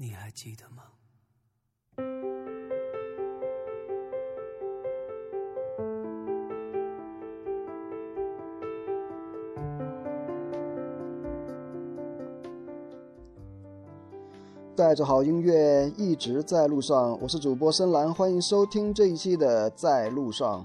你还记得吗？带着好音乐一直在路上，我是主播深蓝，欢迎收听这一期的在路上。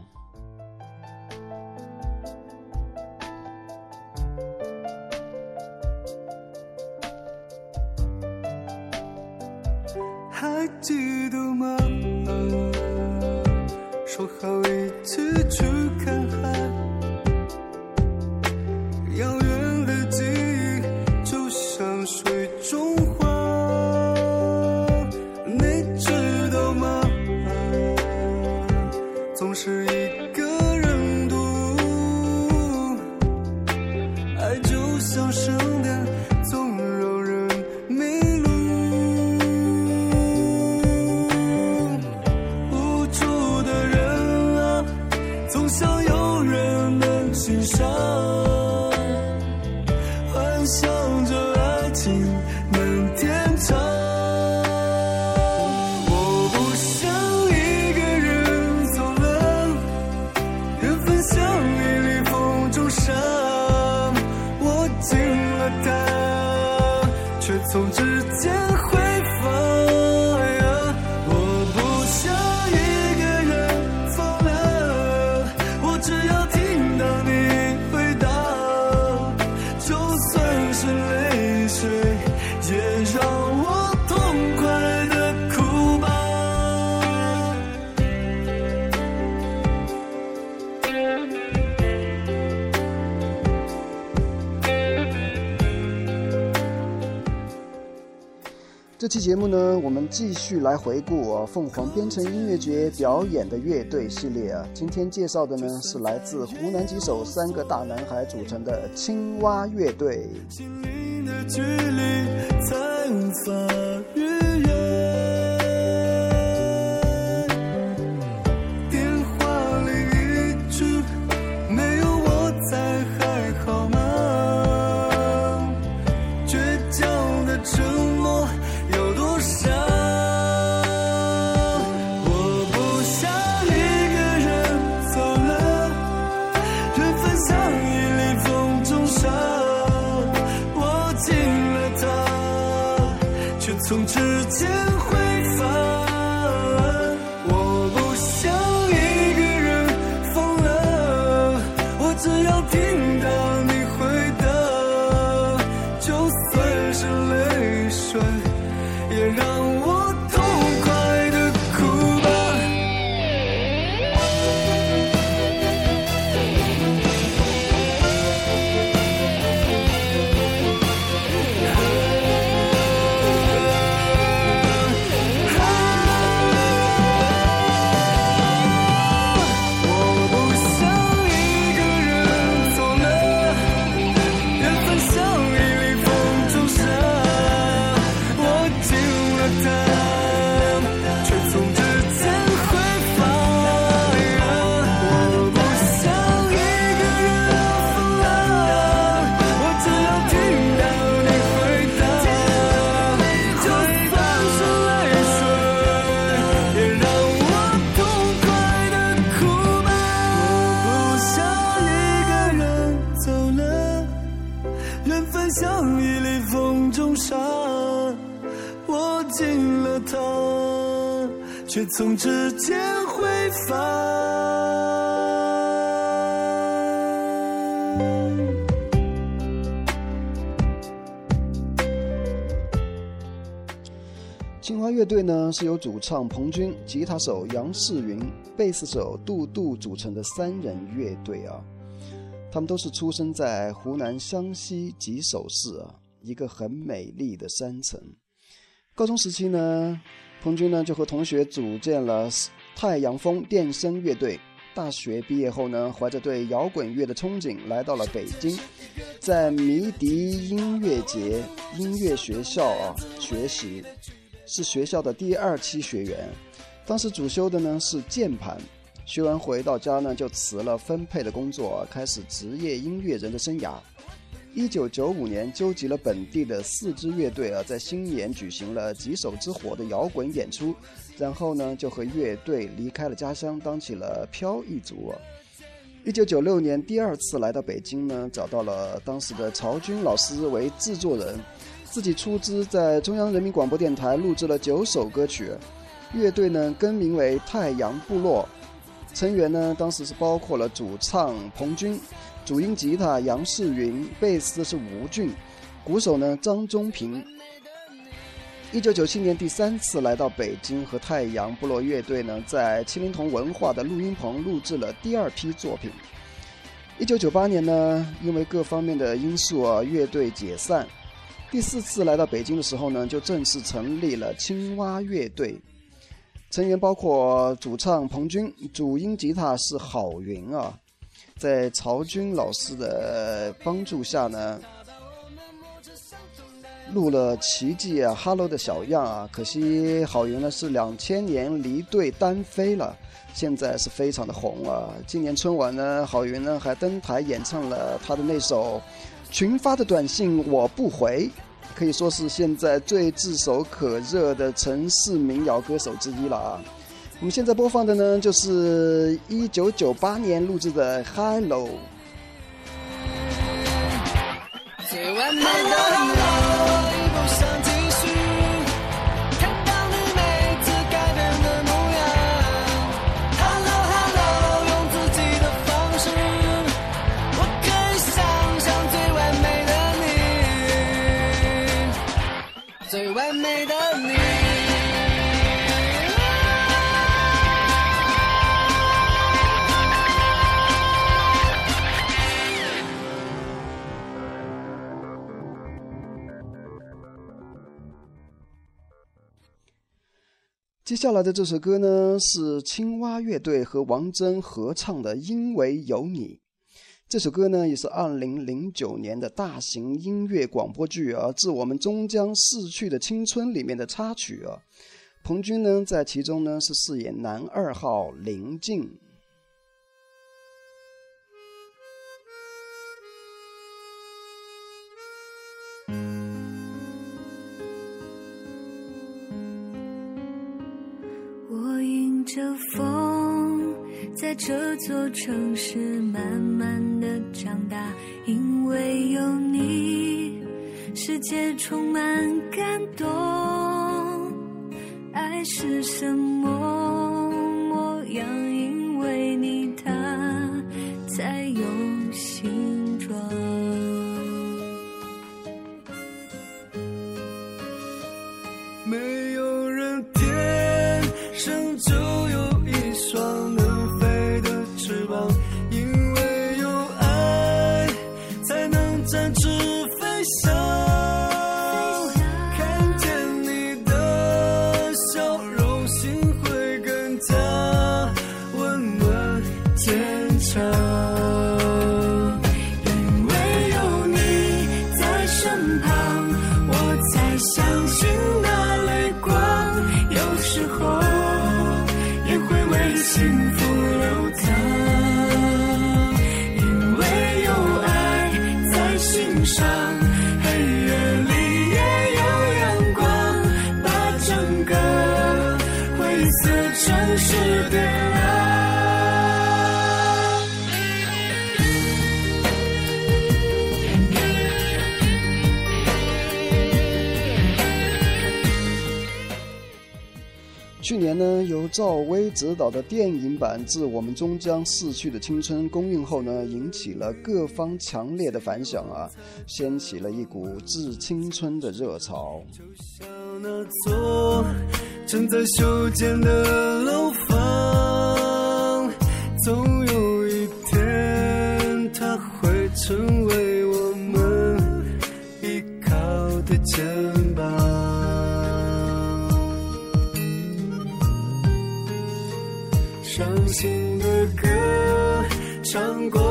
上幻想这期节目呢，我们继续来回顾啊凤凰编程音乐节表演的乐队系列啊。今天介绍的呢是来自湖南吉首三个大男孩组成的青蛙乐队。心灵的距离才无法是由主唱彭军、吉他手杨世云、贝斯手杜杜组成的三人乐队啊。他们都是出生在湖南湘西吉首市啊，一个很美丽的山城。高中时期呢，彭军呢就和同学组建了太阳风电声乐队。大学毕业后呢，怀着对摇滚乐的憧憬，来到了北京，在迷笛音乐节音乐学校啊学习。是学校的第二期学员，当时主修的呢是键盘，学完回到家呢就辞了分配的工作，开始职业音乐人的生涯。一九九五年，纠集了本地的四支乐队啊，在新年举行了几首之火的摇滚演出，然后呢，就和乐队离开了家乡，当起了飘逸族。一九九六年，第二次来到北京呢，找到了当时的曹军老师为制作人，自己出资在中央人民广播电台录制了九首歌曲，乐队呢更名为太阳部落，成员呢当时是包括了主唱彭军。主音吉他杨世云，贝斯是吴俊，鼓手呢张忠平。一九九七年第三次来到北京，和太阳部落乐队呢在七灵童文化的录音棚录制了第二批作品。一九九八年呢，因为各方面的因素啊，乐队解散。第四次来到北京的时候呢，就正式成立了青蛙乐队，成员包括主唱彭军，主音吉他是郝云啊。在曹军老师的帮助下呢，录了《奇迹》啊，《Hello》的小样啊。可惜郝云呢是两千年离队单飞了，现在是非常的红啊。今年春晚呢，郝云呢还登台演唱了他的那首《群发的短信我不回》，可以说是现在最炙手可热的城市民谣歌手之一了啊。我们现在播放的呢，就是一九九八年录制的《Hello》。最完美的你接下来的这首歌呢，是青蛙乐队和王铮合唱的《因为有你》。这首歌呢，也是二零零九年的大型音乐广播剧《啊致我们终将逝去的青春》里面的插曲啊。彭军呢，在其中呢是饰演男二号林静。这座城市慢慢的长大，因为有你，世界充满感动。爱是什么模样？因为你，它才有赵薇执导的电影版《致我们终将逝去的青春》公映后呢，引起了各方强烈的反响啊，掀起了一股致青春的热潮。就像那座正在修建的楼房，总有一天它会成唱过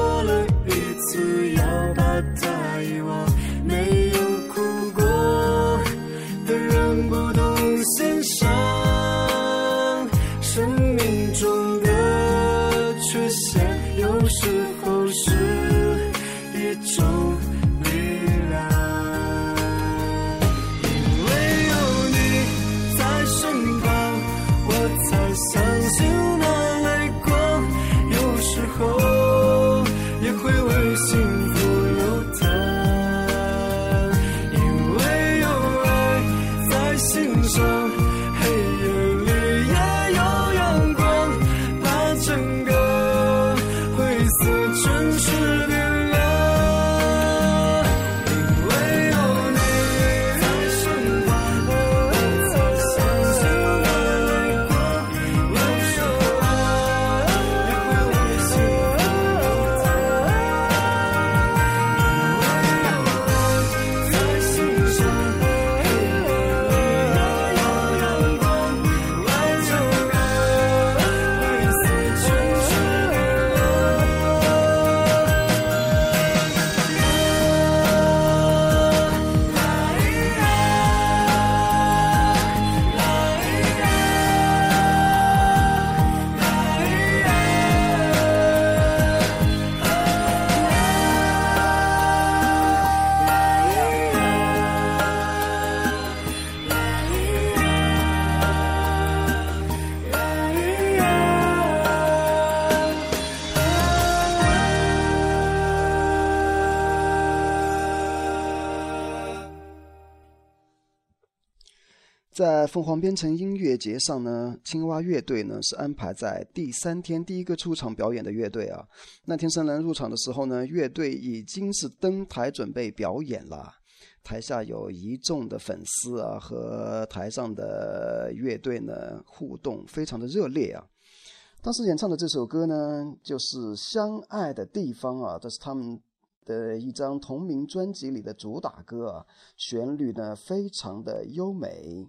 在凤凰边城音乐节上呢，青蛙乐队呢是安排在第三天第一个出场表演的乐队啊。那天生人入场的时候呢，乐队已经是登台准备表演了。台下有一众的粉丝啊，和台上的乐队呢互动非常的热烈啊。当时演唱的这首歌呢，就是《相爱的地方》啊，这是他们的一张同名专辑里的主打歌啊，旋律呢非常的优美。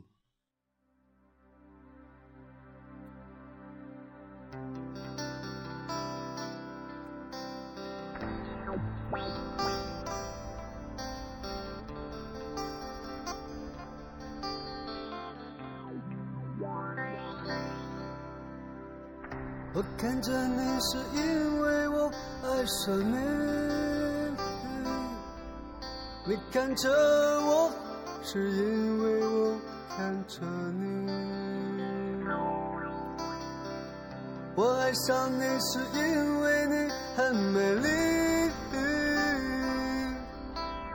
我看着你是因为我爱上你，你看着我是因为我看着你。我爱上你是因为你很美丽，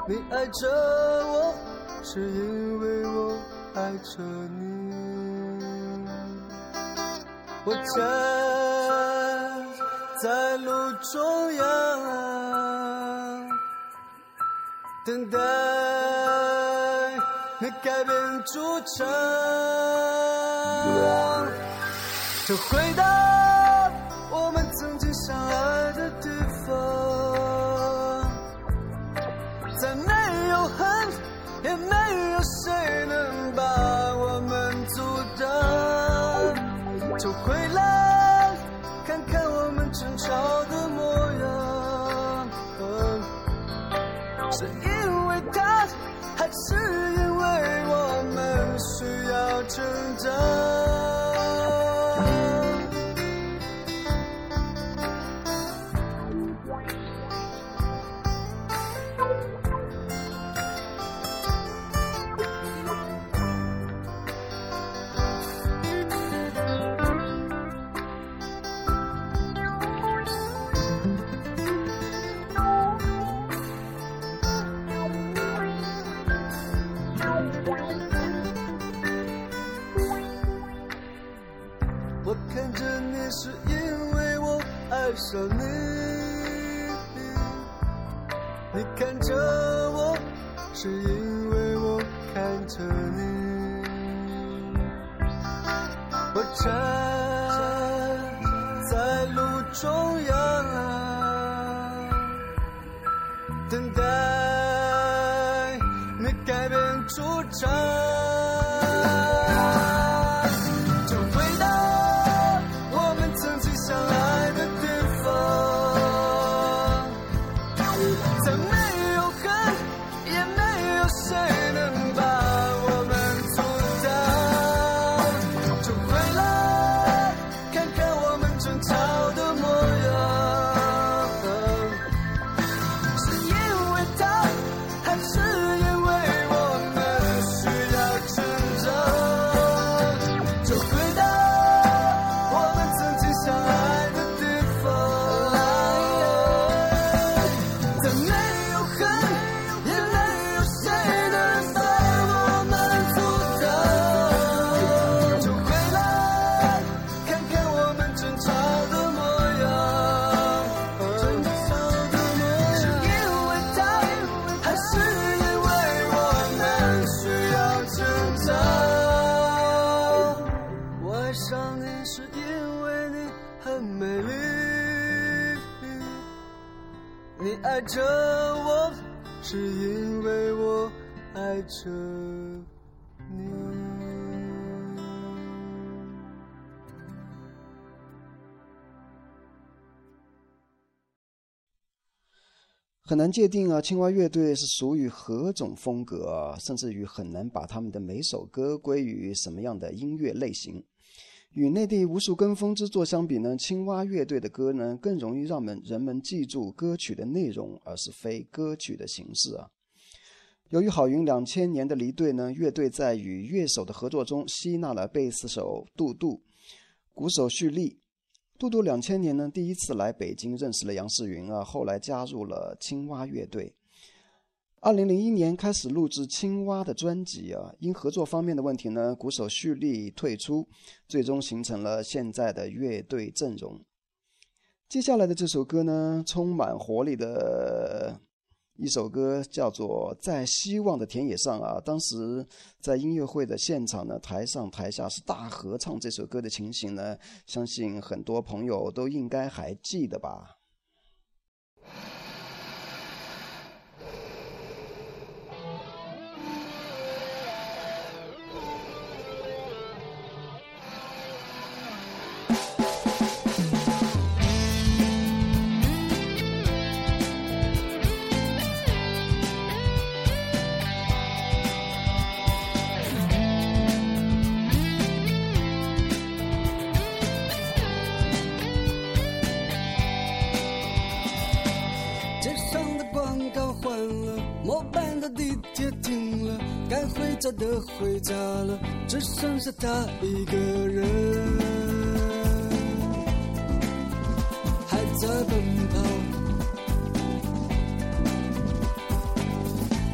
你爱着我是因为我爱着你。我中央，等待你改变主场，这回答是爱上你，你看着我是因为我看着你。我站在路中很难界定啊，青蛙乐队是属于何种风格，甚至于很难把他们的每首歌归于什么样的音乐类型。与内地无数跟风之作相比呢，青蛙乐队的歌呢更容易让们人们记住歌曲的内容，而是非歌曲的形式啊。由于郝云两千年的离队呢，乐队在与乐手的合作中吸纳了贝斯手杜杜、鼓手旭立。杜杜两千年呢第一次来北京认识了杨世云啊，后来加入了青蛙乐队。二零零一年开始录制《青蛙》的专辑啊，因合作方面的问题呢，鼓手蓄力退出，最终形成了现在的乐队阵容。接下来的这首歌呢，充满活力的一首歌，叫做《在希望的田野上》啊。当时在音乐会的现场呢，台上台下是大合唱这首歌的情形呢，相信很多朋友都应该还记得吧。跌停了，该回家的回家了，只剩下他一个人，还在奔跑。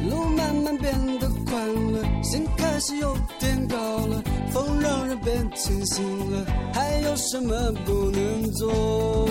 路慢慢变得宽了，心开始有点高了，风让人变清醒了，还有什么不能做？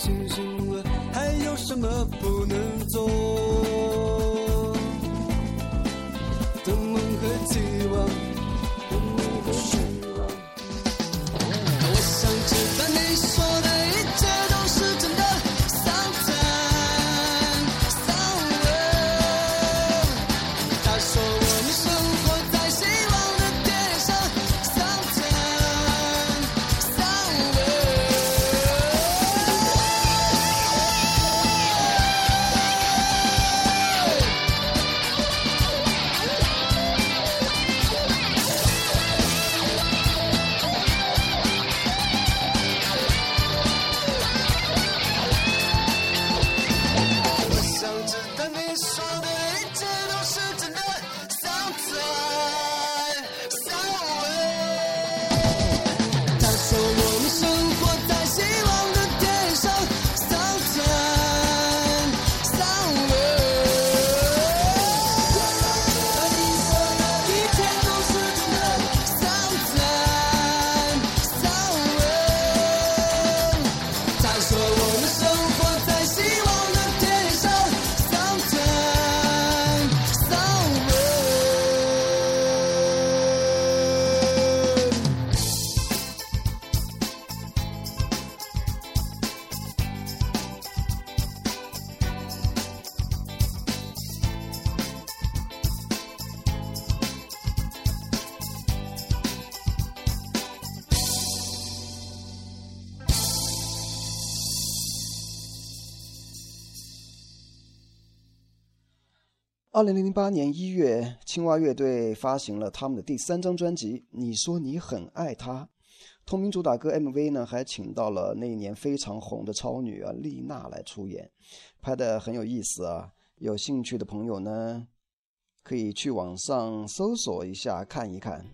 清醒了，还有什么不能做？二零零八年一月，青蛙乐队发行了他们的第三张专辑《你说你很爱他》，同名主打歌 MV 呢，还请到了那一年非常红的超女啊丽娜来出演，拍的很有意思啊。有兴趣的朋友呢，可以去网上搜索一下看一看。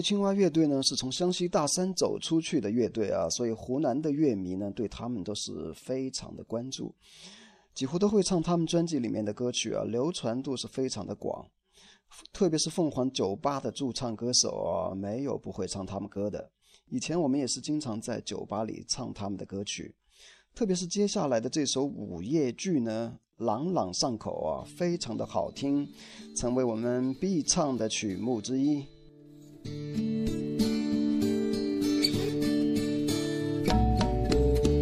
青蛙乐队呢，是从湘西大山走出去的乐队啊，所以湖南的乐迷呢，对他们都是非常的关注，几乎都会唱他们专辑里面的歌曲啊，流传度是非常的广。特别是凤凰酒吧的驻唱歌手啊，没有不会唱他们歌的。以前我们也是经常在酒吧里唱他们的歌曲，特别是接下来的这首午夜剧呢，朗朗上口啊，非常的好听，成为我们必唱的曲目之一。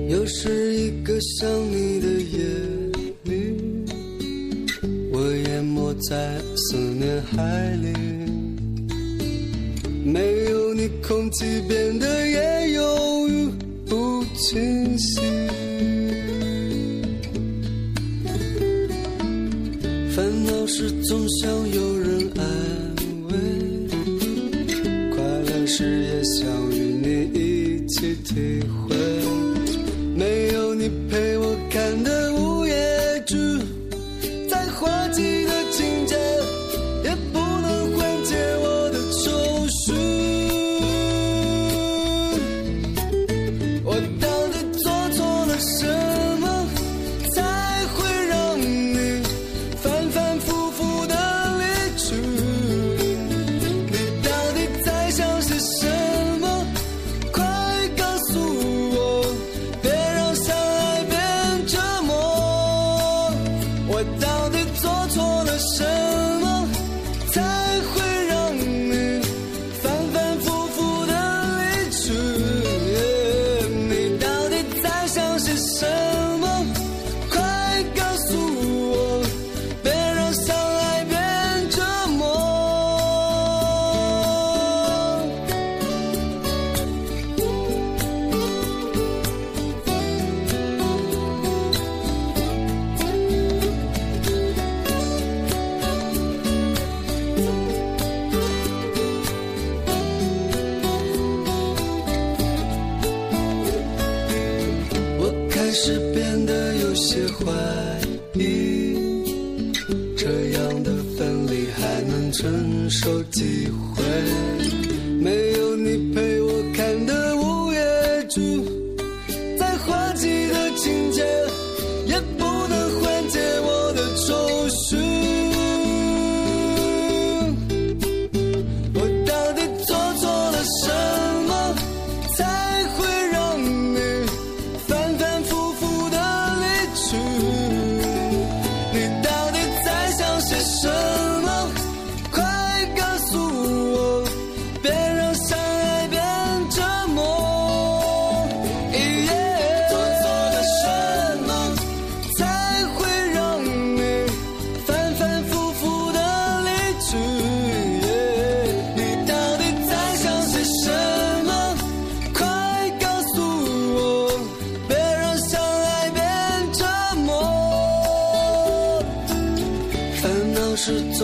又是一个想你的夜里我淹没在思念海里。没有你空气变得也犹豫不清晰。烦恼时总想有人爱。但是也想与你一起体会，没有你陪。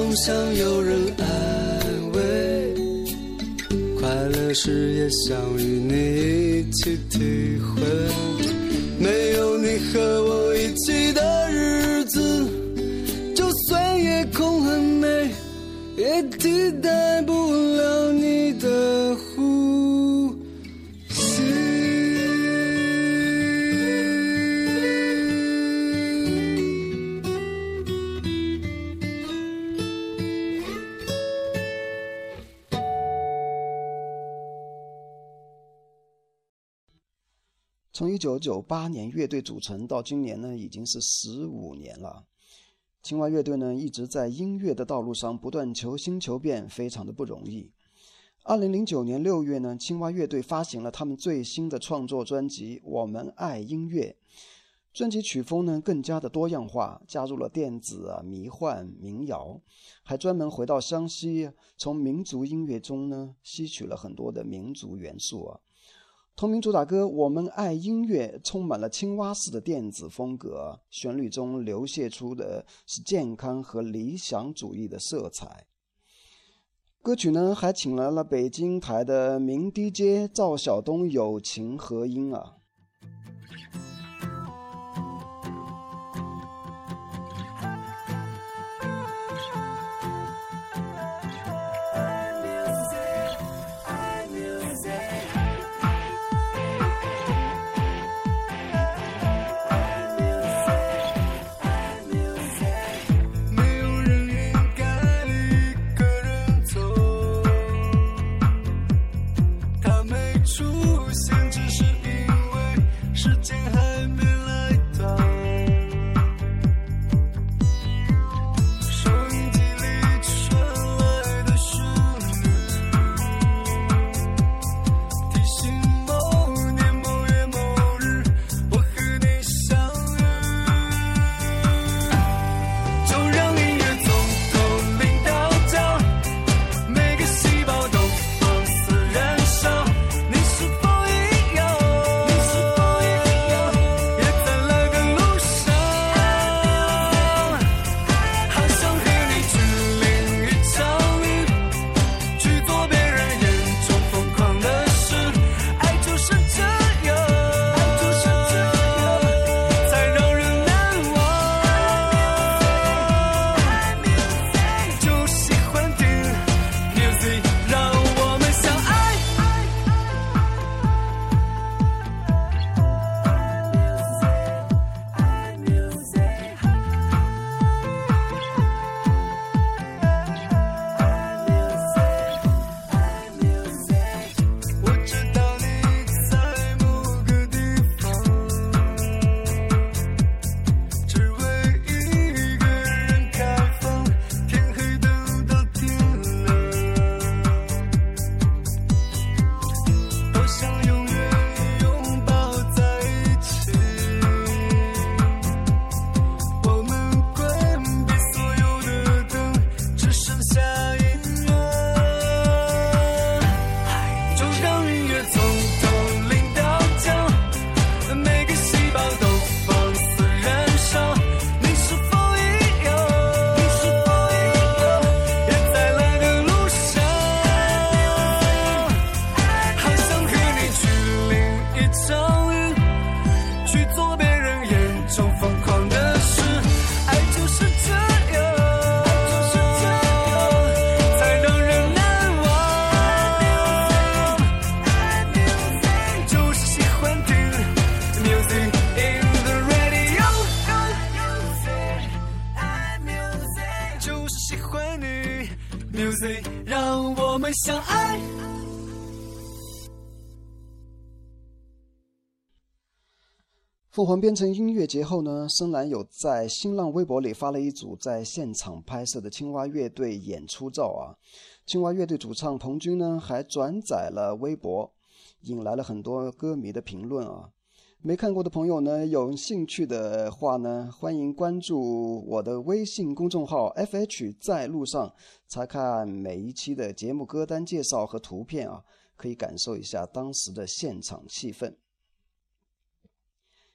总想有人安慰，快乐时也想与你一起体会。没有你和我一起的九九八年乐队组成到今年呢，已经是十五年了。青蛙乐队呢，一直在音乐的道路上不断求新求变，非常的不容易。二零零九年六月呢，青蛙乐队发行了他们最新的创作专辑《我们爱音乐》。专辑曲风呢更加的多样化，加入了电子啊、迷幻、民谣，还专门回到湘西，从民族音乐中呢吸取了很多的民族元素啊。同名主打歌《我们爱音乐》充满了青蛙式的电子风格，旋律中流泻出的是健康和理想主义的色彩。歌曲呢还请来了北京台的名 DJ 赵晓东友情合音啊。凤凰编程音乐节后呢，深蓝有在新浪微博里发了一组在现场拍摄的青蛙乐队演出照啊。青蛙乐队主唱彭军呢还转载了微博，引来了很多歌迷的评论啊。没看过的朋友呢，有兴趣的话呢，欢迎关注我的微信公众号 “fh 在路上”，查看每一期的节目歌单介绍和图片啊，可以感受一下当时的现场气氛。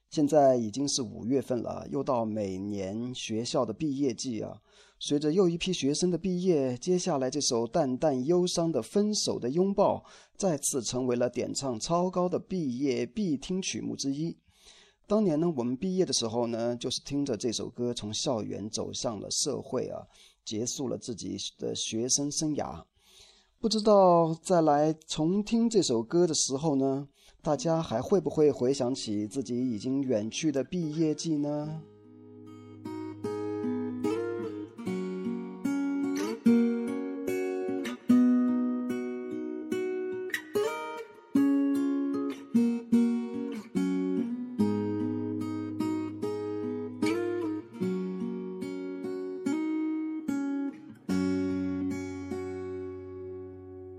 现在已经是五月份了，又到每年学校的毕业季啊。随着又一批学生的毕业，接下来这首淡淡忧伤的《分手的拥抱》再次成为了点唱超高的毕业必听曲目之一。当年呢，我们毕业的时候呢，就是听着这首歌从校园走向了社会啊，结束了自己的学生生涯。不知道再来重听这首歌的时候呢？大家还会不会回想起自己已经远去的毕业季呢？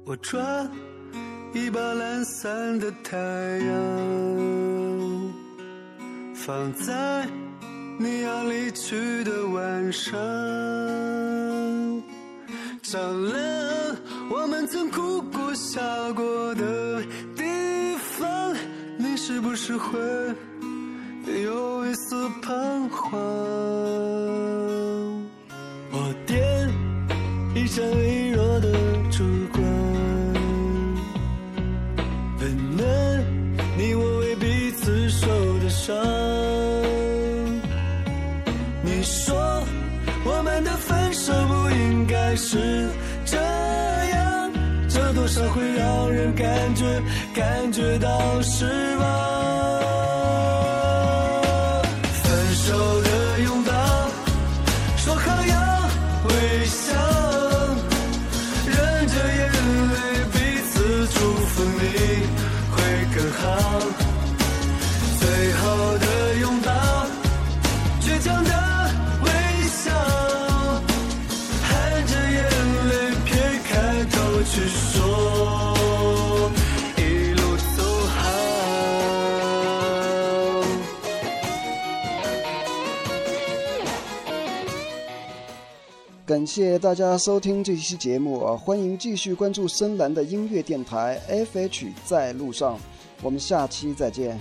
我抓。一把懒散的太阳，放在你要离去的晚上，照亮我们曾哭过笑过的地方。你是不是会失望，分手的拥抱，说好要微笑，忍着眼泪，彼此祝福，你会更好。最后的。感谢大家收听这期节目啊！欢迎继续关注深蓝的音乐电台 FH 在路上，我们下期再见。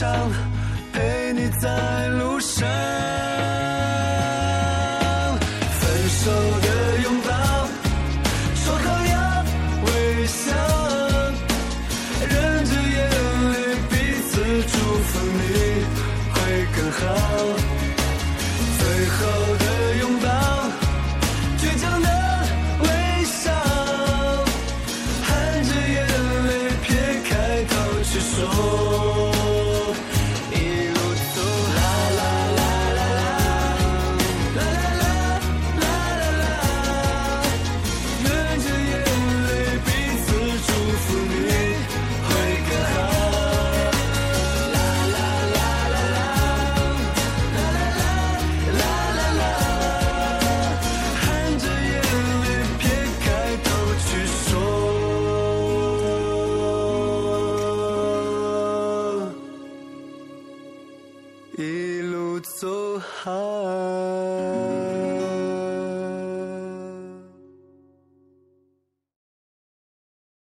上陪你在路上分手的拥抱说好要微笑忍着眼泪彼此祝福你会更好